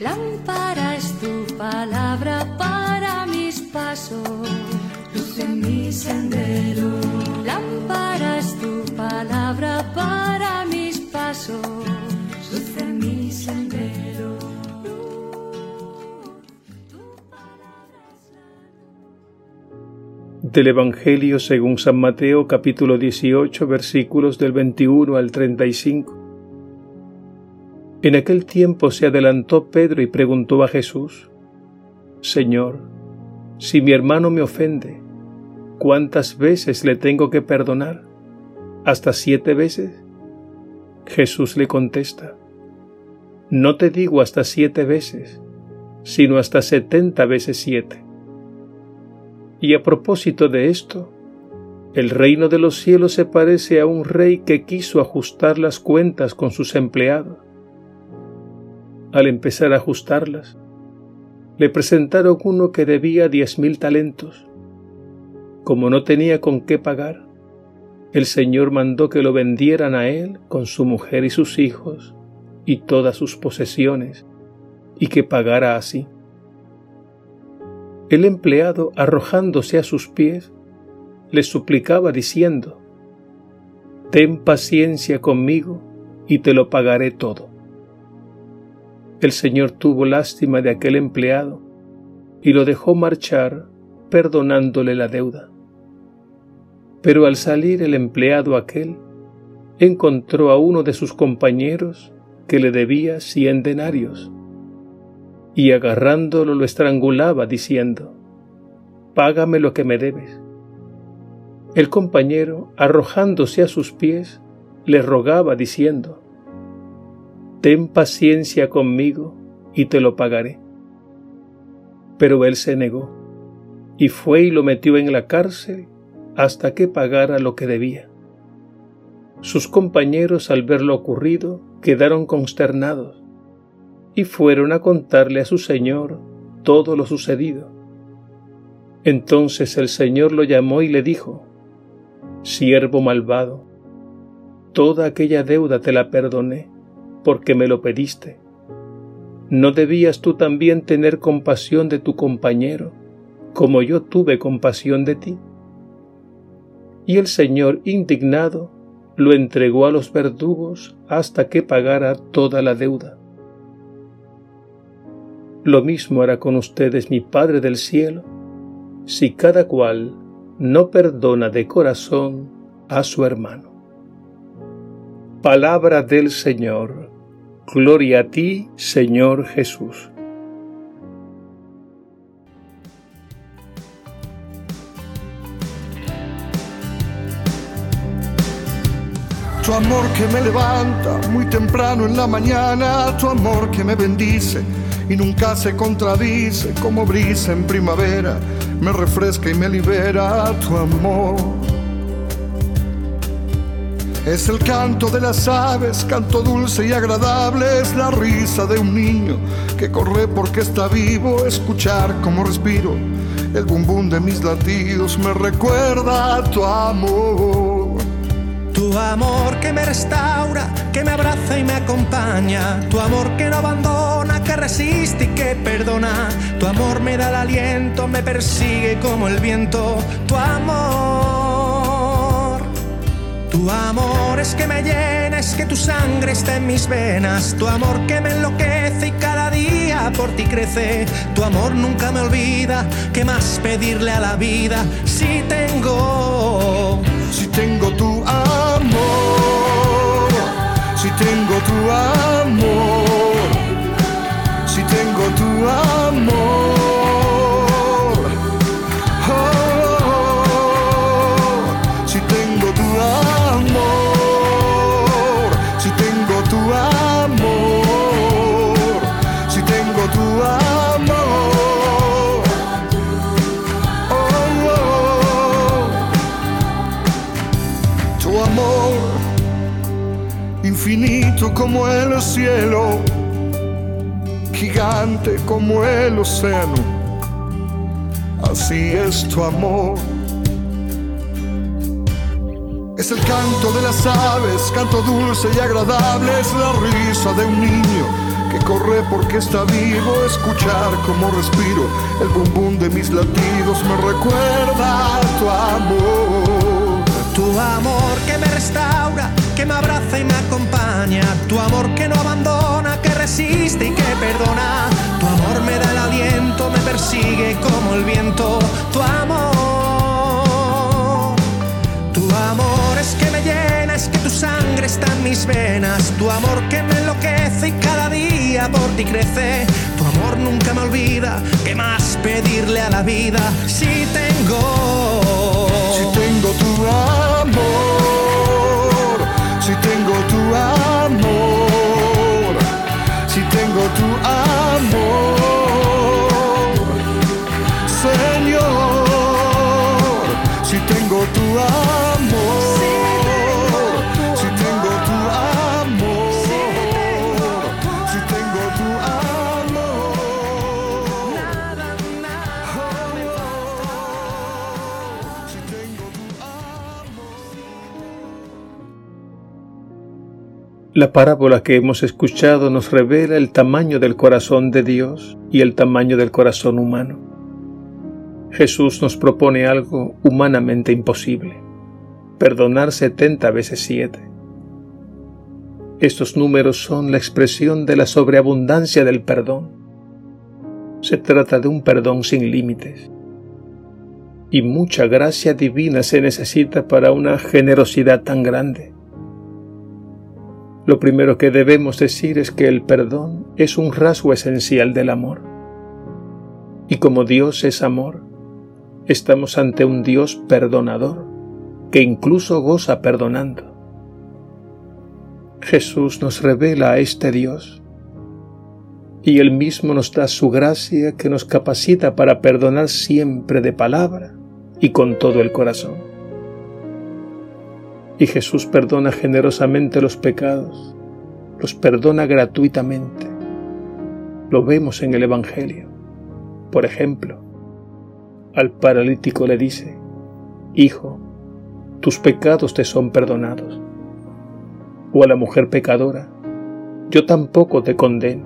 Lámpara es tu palabra para mis pasos, luz en mi sendero. Lámpara es tu palabra para mis pasos, luz en mi sendero. Del Evangelio según San Mateo capítulo 18 versículos del 21 al 35. En aquel tiempo se adelantó Pedro y preguntó a Jesús, Señor, si mi hermano me ofende, ¿cuántas veces le tengo que perdonar? ¿Hasta siete veces? Jesús le contesta, No te digo hasta siete veces, sino hasta setenta veces siete. Y a propósito de esto, el reino de los cielos se parece a un rey que quiso ajustar las cuentas con sus empleados al empezar a ajustarlas, le presentaron uno que debía diez mil talentos. Como no tenía con qué pagar, el Señor mandó que lo vendieran a él con su mujer y sus hijos y todas sus posesiones, y que pagara así. El empleado, arrojándose a sus pies, le suplicaba diciendo, Ten paciencia conmigo y te lo pagaré todo. El Señor tuvo lástima de aquel empleado y lo dejó marchar perdonándole la deuda. Pero al salir el empleado aquel, encontró a uno de sus compañeros que le debía cien denarios, y agarrándolo lo estrangulaba diciendo, Págame lo que me debes. El compañero, arrojándose a sus pies, le rogaba diciendo, ten paciencia conmigo y te lo pagaré. Pero él se negó y fue y lo metió en la cárcel hasta que pagara lo que debía. Sus compañeros al ver lo ocurrido quedaron consternados y fueron a contarle a su señor todo lo sucedido. Entonces el señor lo llamó y le dijo, Siervo malvado, toda aquella deuda te la perdoné porque me lo pediste. ¿No debías tú también tener compasión de tu compañero, como yo tuve compasión de ti? Y el Señor, indignado, lo entregó a los verdugos hasta que pagara toda la deuda. Lo mismo hará con ustedes mi Padre del cielo, si cada cual no perdona de corazón a su hermano. Palabra del Señor. Gloria a ti, Señor Jesús. Tu amor que me levanta muy temprano en la mañana, tu amor que me bendice y nunca se contradice como brisa en primavera, me refresca y me libera tu amor. Es el canto de las aves, canto dulce y agradable, es la risa de un niño que corre porque está vivo, escuchar como respiro, el bum bum de mis latidos me recuerda a tu amor. Tu amor que me restaura, que me abraza y me acompaña, tu amor que no abandona, que resiste y que perdona, tu amor me da el aliento, me persigue como el viento, tu amor tu amor es que me llena, es que tu sangre está en mis venas. Tu amor que me enloquece y cada día por ti crece. Tu amor nunca me olvida. ¿Qué más pedirle a la vida si tengo? Si tengo tu amor. Si tengo tu amor. Si tengo tu amor. Infinito como el cielo, gigante como el océano. Así es tu amor. El canto de las aves, canto dulce y agradable, es la risa de un niño que corre porque está vivo, escuchar como respiro, el bum bum de mis latidos me recuerda tu amor. Tu amor que me restaura, que me abraza y me acompaña, tu amor que no abandona, que resiste y que perdona, tu amor me da el aliento, me persigue como el viento, tu amor, sangre está en mis venas, tu amor que me enloquece y cada día por ti crece, tu amor nunca me olvida, ¿qué más pedirle a la vida si tengo, Si tengo tu amor, si tengo tu amor, si tengo tu amor, La parábola que hemos escuchado nos revela el tamaño del corazón de Dios y el tamaño del corazón humano. Jesús nos propone algo humanamente imposible, perdonar setenta veces siete. Estos números son la expresión de la sobreabundancia del perdón. Se trata de un perdón sin límites. Y mucha gracia divina se necesita para una generosidad tan grande. Lo primero que debemos decir es que el perdón es un rasgo esencial del amor. Y como Dios es amor, estamos ante un Dios perdonador, que incluso goza perdonando. Jesús nos revela a este Dios, y Él mismo nos da su gracia que nos capacita para perdonar siempre de palabra y con todo el corazón y Jesús perdona generosamente los pecados, los perdona gratuitamente. Lo vemos en el Evangelio. Por ejemplo, al paralítico le dice, Hijo, tus pecados te son perdonados. O a la mujer pecadora, yo tampoco te condeno.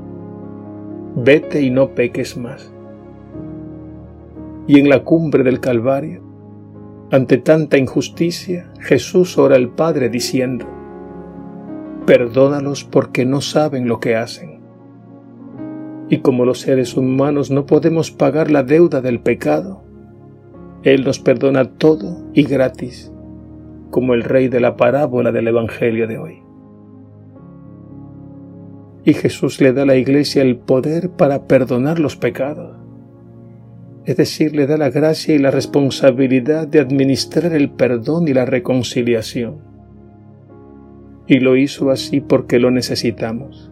Vete y no peques más. Y en la cumbre del Calvario, ante tanta injusticia, Jesús ora al Padre diciendo, Perdónalos porque no saben lo que hacen. Y como los seres humanos no podemos pagar la deuda del pecado, Él nos perdona todo y gratis, como el rey de la parábola del Evangelio de hoy. Y Jesús le da a la iglesia el poder para perdonar los pecados es decir, le da la gracia y la responsabilidad de administrar el perdón y la reconciliación. Y lo hizo así porque lo necesitamos.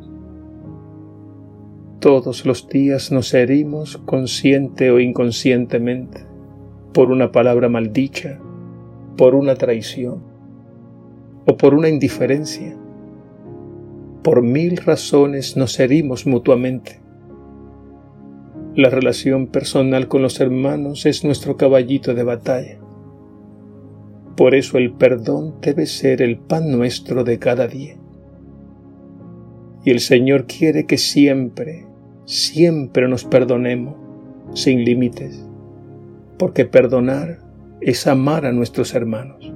Todos los días nos herimos, consciente o inconscientemente, por una palabra maldicha, por una traición o por una indiferencia. Por mil razones nos herimos mutuamente la relación personal con los hermanos es nuestro caballito de batalla. Por eso el perdón debe ser el pan nuestro de cada día. Y el Señor quiere que siempre, siempre nos perdonemos, sin límites, porque perdonar es amar a nuestros hermanos.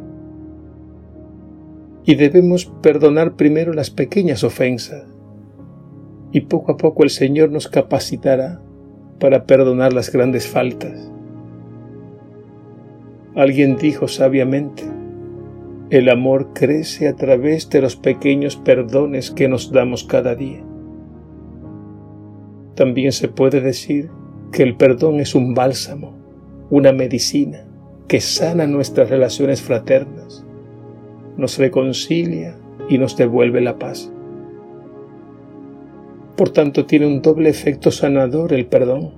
Y debemos perdonar primero las pequeñas ofensas, y poco a poco el Señor nos capacitará para perdonar las grandes faltas. Alguien dijo sabiamente, el amor crece a través de los pequeños perdones que nos damos cada día. También se puede decir que el perdón es un bálsamo, una medicina que sana nuestras relaciones fraternas, nos reconcilia y nos devuelve la paz. Por tanto, tiene un doble efecto sanador el perdón.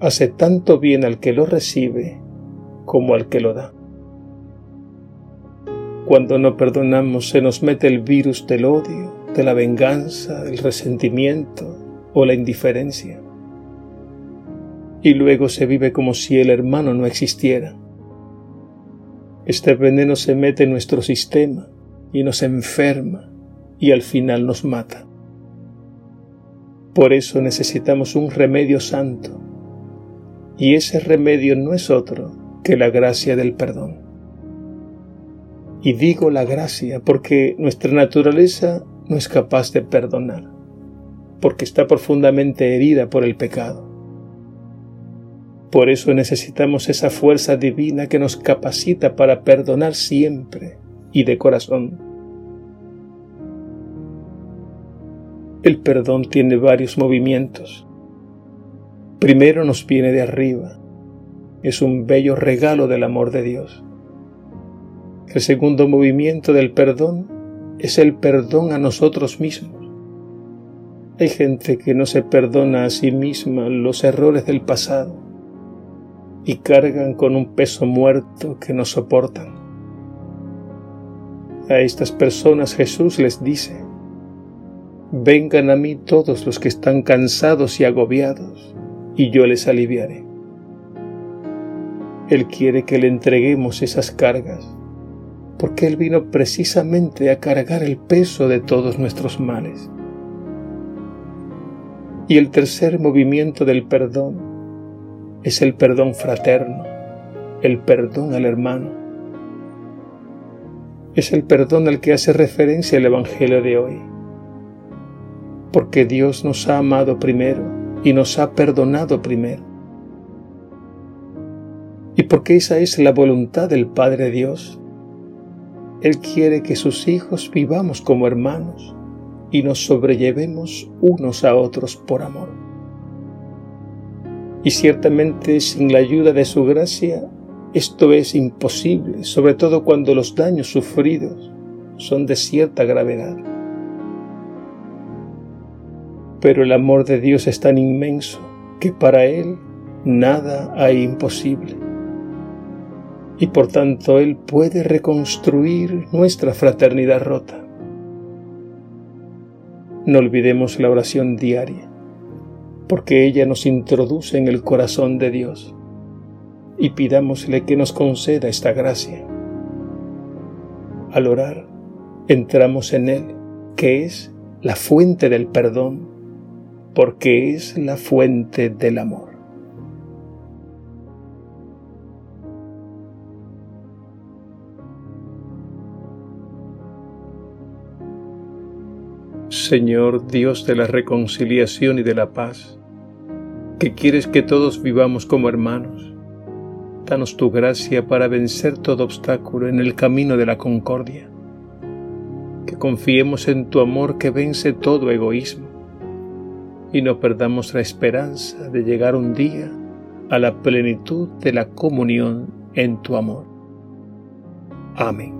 Hace tanto bien al que lo recibe como al que lo da. Cuando no perdonamos se nos mete el virus del odio, de la venganza, del resentimiento o la indiferencia. Y luego se vive como si el hermano no existiera. Este veneno se mete en nuestro sistema y nos enferma y al final nos mata. Por eso necesitamos un remedio santo, y ese remedio no es otro que la gracia del perdón. Y digo la gracia porque nuestra naturaleza no es capaz de perdonar, porque está profundamente herida por el pecado. Por eso necesitamos esa fuerza divina que nos capacita para perdonar siempre y de corazón. El perdón tiene varios movimientos. Primero nos viene de arriba. Es un bello regalo del amor de Dios. El segundo movimiento del perdón es el perdón a nosotros mismos. Hay gente que no se perdona a sí misma los errores del pasado y cargan con un peso muerto que no soportan. A estas personas Jesús les dice, Vengan a mí todos los que están cansados y agobiados, y yo les aliviaré. Él quiere que le entreguemos esas cargas, porque Él vino precisamente a cargar el peso de todos nuestros males. Y el tercer movimiento del perdón es el perdón fraterno, el perdón al hermano. Es el perdón al que hace referencia el Evangelio de hoy porque Dios nos ha amado primero y nos ha perdonado primero. Y porque esa es la voluntad del Padre Dios. Él quiere que sus hijos vivamos como hermanos y nos sobrellevemos unos a otros por amor. Y ciertamente sin la ayuda de su gracia esto es imposible, sobre todo cuando los daños sufridos son de cierta gravedad pero el amor de Dios es tan inmenso que para Él nada hay imposible. Y por tanto Él puede reconstruir nuestra fraternidad rota. No olvidemos la oración diaria, porque ella nos introduce en el corazón de Dios, y pidámosle que nos conceda esta gracia. Al orar, entramos en Él, que es la fuente del perdón porque es la fuente del amor. Señor Dios de la reconciliación y de la paz, que quieres que todos vivamos como hermanos, danos tu gracia para vencer todo obstáculo en el camino de la concordia, que confiemos en tu amor que vence todo egoísmo y no perdamos la esperanza de llegar un día a la plenitud de la comunión en tu amor. Amén.